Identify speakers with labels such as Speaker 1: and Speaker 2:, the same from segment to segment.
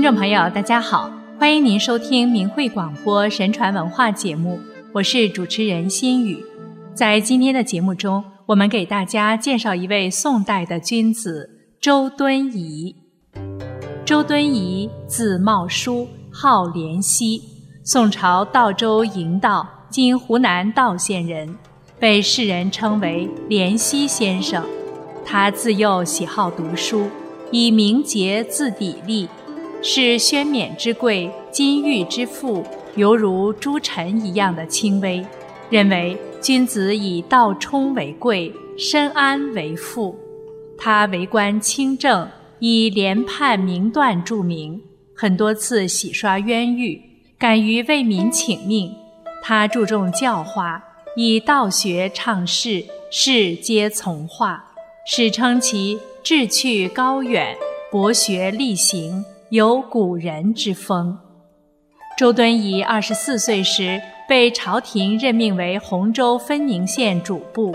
Speaker 1: 听众朋友，大家好，欢迎您收听明慧广播神传文化节目，我是主持人心雨。在今天的节目中，我们给大家介绍一位宋代的君子周敦颐。周敦颐字茂叔，号濂溪，宋朝道州营道（今湖南道县）人，被世人称为濂溪先生。他自幼喜好读书，以名节自砥砺，是宣冕之贵、金玉之富，犹如诸臣一样的轻微。认为君子以道充为贵，深安为富。他为官清正，以廉判明断著名，很多次洗刷冤狱，敢于为民请命。他注重教化，以道学倡世，世皆从化。史称其志趣高远，博学力行，有古人之风。周敦颐二十四岁时被朝廷任命为洪州分宁县主簿，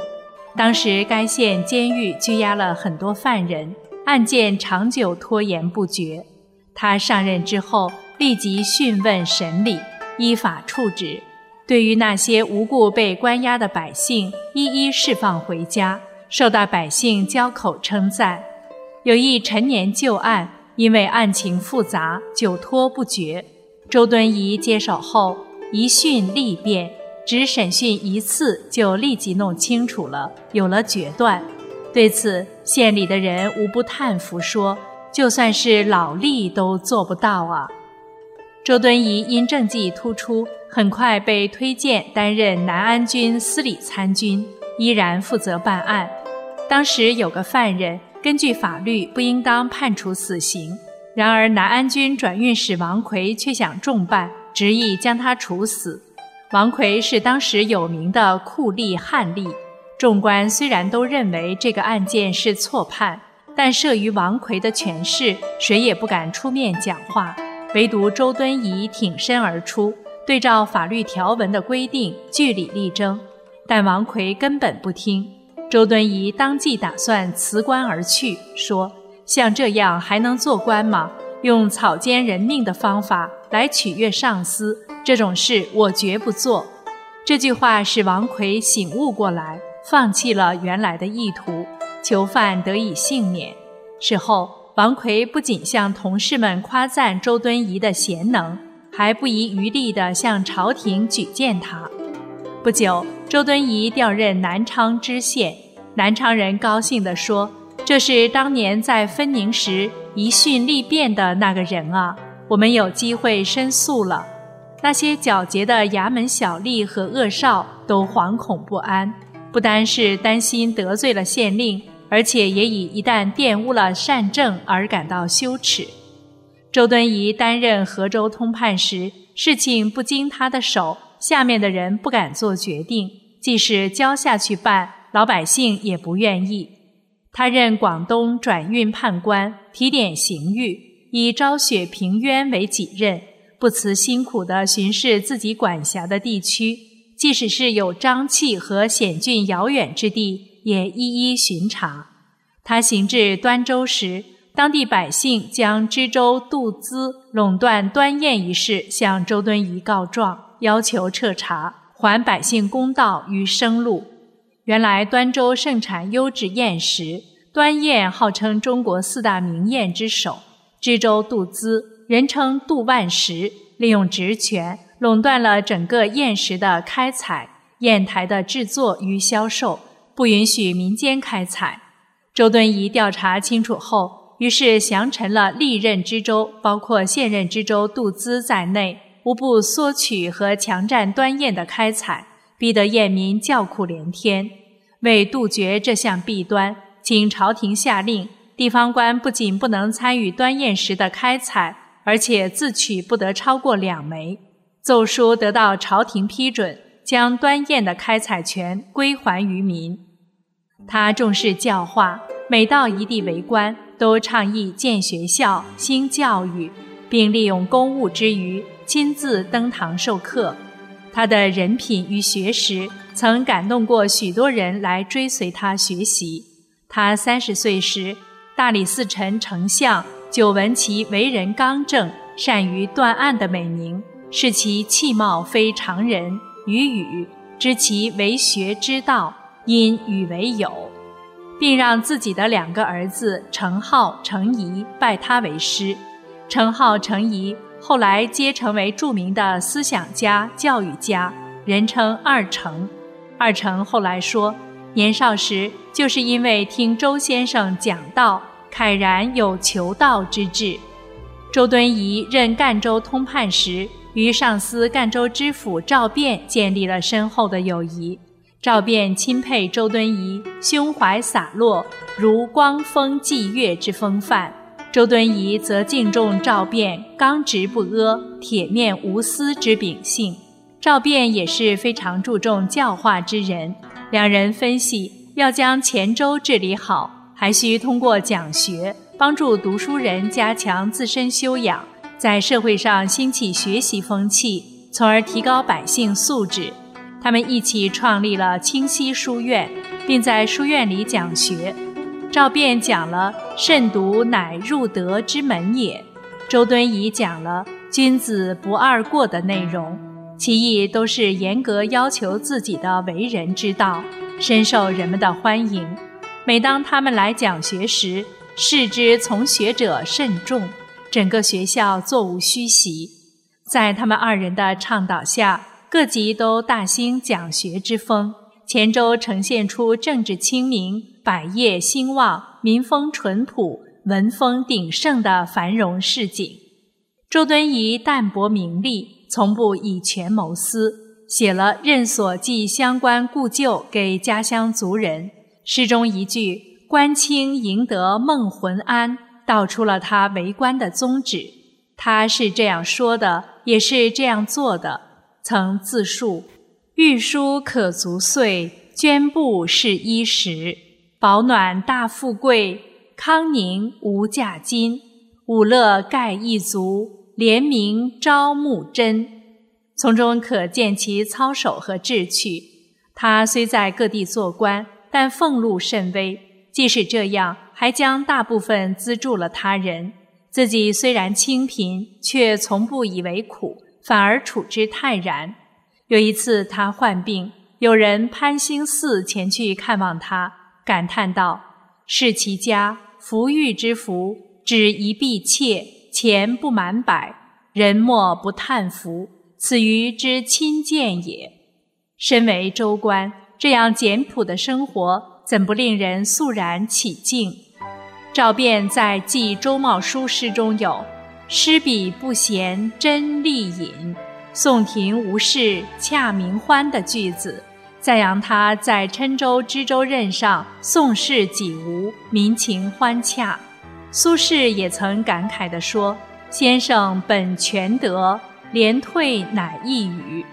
Speaker 1: 当时该县监狱拘押了很多犯人，案件长久拖延不决。他上任之后，立即讯问审理，依法处置，对于那些无故被关押的百姓，一一释放回家。受到百姓交口称赞，有一陈年旧案，因为案情复杂，久拖不决。周敦颐接手后，一讯立辩，只审讯一次就立即弄清楚了，有了决断。对此，县里的人无不叹服，说：“就算是老吏都做不到啊。”周敦颐因政绩突出，很快被推荐担任南安军司礼参军。依然负责办案。当时有个犯人，根据法律不应当判处死刑，然而南安军转运使王奎却想重办，执意将他处死。王奎是当时有名的酷吏悍吏，众官虽然都认为这个案件是错判，但慑于王奎的权势，谁也不敢出面讲话。唯独周敦颐挺身而出，对照法律条文的规定据理力争。但王奎根本不听，周敦颐当即打算辞官而去，说：“像这样还能做官吗？用草菅人命的方法来取悦上司，这种事我绝不做。”这句话使王奎醒悟过来，放弃了原来的意图，囚犯得以幸免。事后，王奎不仅向同事们夸赞周敦颐的贤能，还不遗余力地向朝廷举荐他。不久，周敦颐调任南昌知县，南昌人高兴地说：“这是当年在分宁时一训立变的那个人啊！我们有机会申诉了。”那些狡黠的衙门小吏和恶少都惶恐不安，不单是担心得罪了县令，而且也以一旦玷污了善政而感到羞耻。周敦颐担任河州通判时，事情不经他的手。下面的人不敢做决定，即使交下去办，老百姓也不愿意。他任广东转运判官，提点刑狱，以昭雪平冤为己任，不辞辛苦地巡视自己管辖的地区，即使是有瘴气和险峻遥远之地，也一一巡查。他行至端州时，当地百姓将知州杜资垄断端砚一事向周敦颐告状。要求彻查，还百姓公道与生路。原来端州盛产优质砚石，端砚号称中国四大名砚之首。知州杜资，人称杜万石，利用职权垄断了整个砚石的开采、砚台的制作与销售，不允许民间开采。周敦颐调查清楚后，于是降臣了历任知州，包括现任知州杜资在内。无不索取和强占端砚的开采，逼得砚民叫苦连天。为杜绝这项弊端，请朝廷下令，地方官不仅不能参与端砚石的开采，而且自取不得超过两枚。奏书得到朝廷批准，将端砚的开采权归还于民。他重视教化，每到一地为官，都倡议建学校、兴教育，并利用公务之余。亲自登堂授课，他的人品与学识曾感动过许多人来追随他学习。他三十岁时，大理寺丞丞相久闻其为人刚正，善于断案的美名，视其气貌非常人，与语知其为学之道，因与为友，并让自己的两个儿子程颢、程颐拜他为师。程颢、程颐后来皆成为著名的思想家、教育家，人称二程。二程后来说，年少时就是因为听周先生讲道。慨然有求道之志。周敦颐任赣州通判时，与上司赣州知府赵汴建立了深厚的友谊。赵汴钦佩周敦颐胸怀洒落，如光风霁月之风范；周敦颐则敬重赵汴刚直不阿、铁面无私之秉性。赵汴也是非常注重教化之人。两人分析，要将黔州治理好。还需通过讲学，帮助读书人加强自身修养，在社会上兴起学习风气，从而提高百姓素质。他们一起创立了清溪书院，并在书院里讲学。赵汴讲了“慎独乃入德之门也”，周敦颐讲了“君子不贰过”的内容，其意都是严格要求自己的为人之道，深受人们的欢迎。每当他们来讲学时，视之从学者甚众，整个学校座无虚席。在他们二人的倡导下，各级都大兴讲学之风，黔州呈现出政治清明、百业兴旺、民风淳朴、文风鼎盛的繁荣市景。周敦颐淡泊名利，从不以权谋私，写了《任所记相关故旧》给家乡族人。诗中一句“官清赢得梦魂安”，道出了他为官的宗旨。他是这样说的，也是这样做的。曾自述：“御书可足岁，绢布是衣食。保暖大富贵，康宁无价金。五乐盖一族，廉名朝暮真。”从中可见其操守和志趣。他虽在各地做官。但俸禄甚微，即使这样，还将大部分资助了他人。自己虽然清贫，却从不以为苦，反而处之泰然。有一次他患病，有人攀星寺前去看望他，感叹道：“是其家，福裕之福，只一婢妾，钱不满百，人莫不叹服。此于之亲见也。”身为州官。这样简朴的生活，怎不令人肃然起敬？赵汴在《记周茂书》诗中有“诗笔不闲真丽隐，宋庭无事恰明欢”的句子，赞扬他在郴州知州任上宋事几无，民情欢洽。苏轼也曾感慨地说：“先生本全德，连退乃一语。”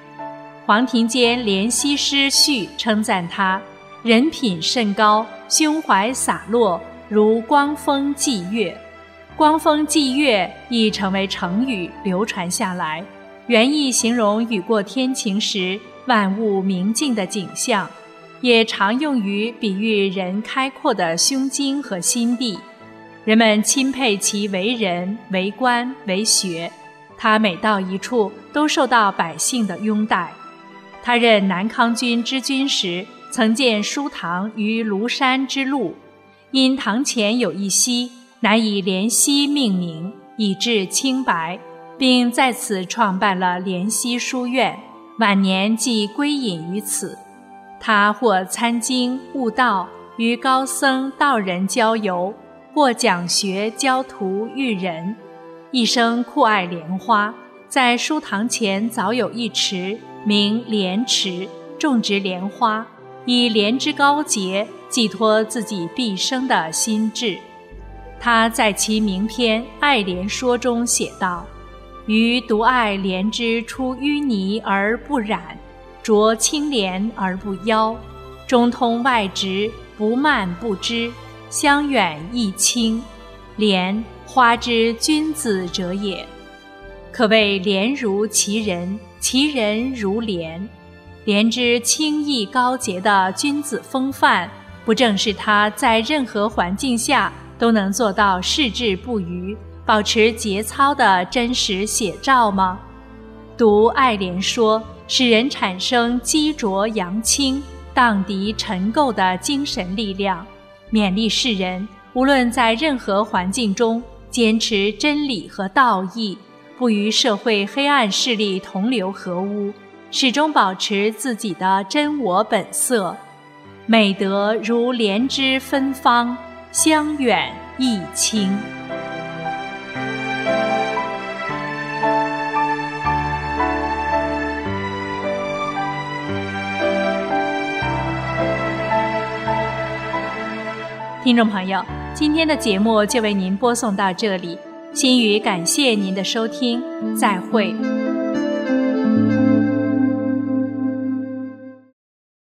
Speaker 1: 黄庭坚《怜惜诗序》称赞他人品甚高，胸怀洒落，如光风霁月。光风霁月亦成为成语，流传下来，原意形容雨过天晴时万物明净的景象，也常用于比喻人开阔的胸襟和心地。人们钦佩其为人、为官、为学，他每到一处都受到百姓的拥戴。他任南康军知军时，曾建书堂于庐山之路，因堂前有一溪，乃以莲溪命名，以致清白，并在此创办了莲溪书院。晚年即归隐于此。他或参经悟道，与高僧道人交游；或讲学教徒育人，一生酷爱莲花，在书堂前早有一池。名莲池，种植莲花，以莲之高洁寄托自己毕生的心志。他在其名篇《爱莲说》中写道：“余独爱莲之出淤泥而不染，濯清涟而不妖，中通外直，不蔓不枝，香远益清。莲花之君子者也，可谓莲如其人。”其人如莲，莲之清逸高洁的君子风范，不正是他在任何环境下都能做到矢志不渝、保持节操的真实写照吗？读爱莲说，使人产生积浊扬清、荡涤尘垢的精神力量，勉励世人，无论在任何环境中，坚持真理和道义，不与社会黑暗势力同流合污，始终保持自己的真我本色。美德如莲枝芬芳，香远益清。听众朋友，今天的节目就为您播送到这里，心语感谢您的收听，再会。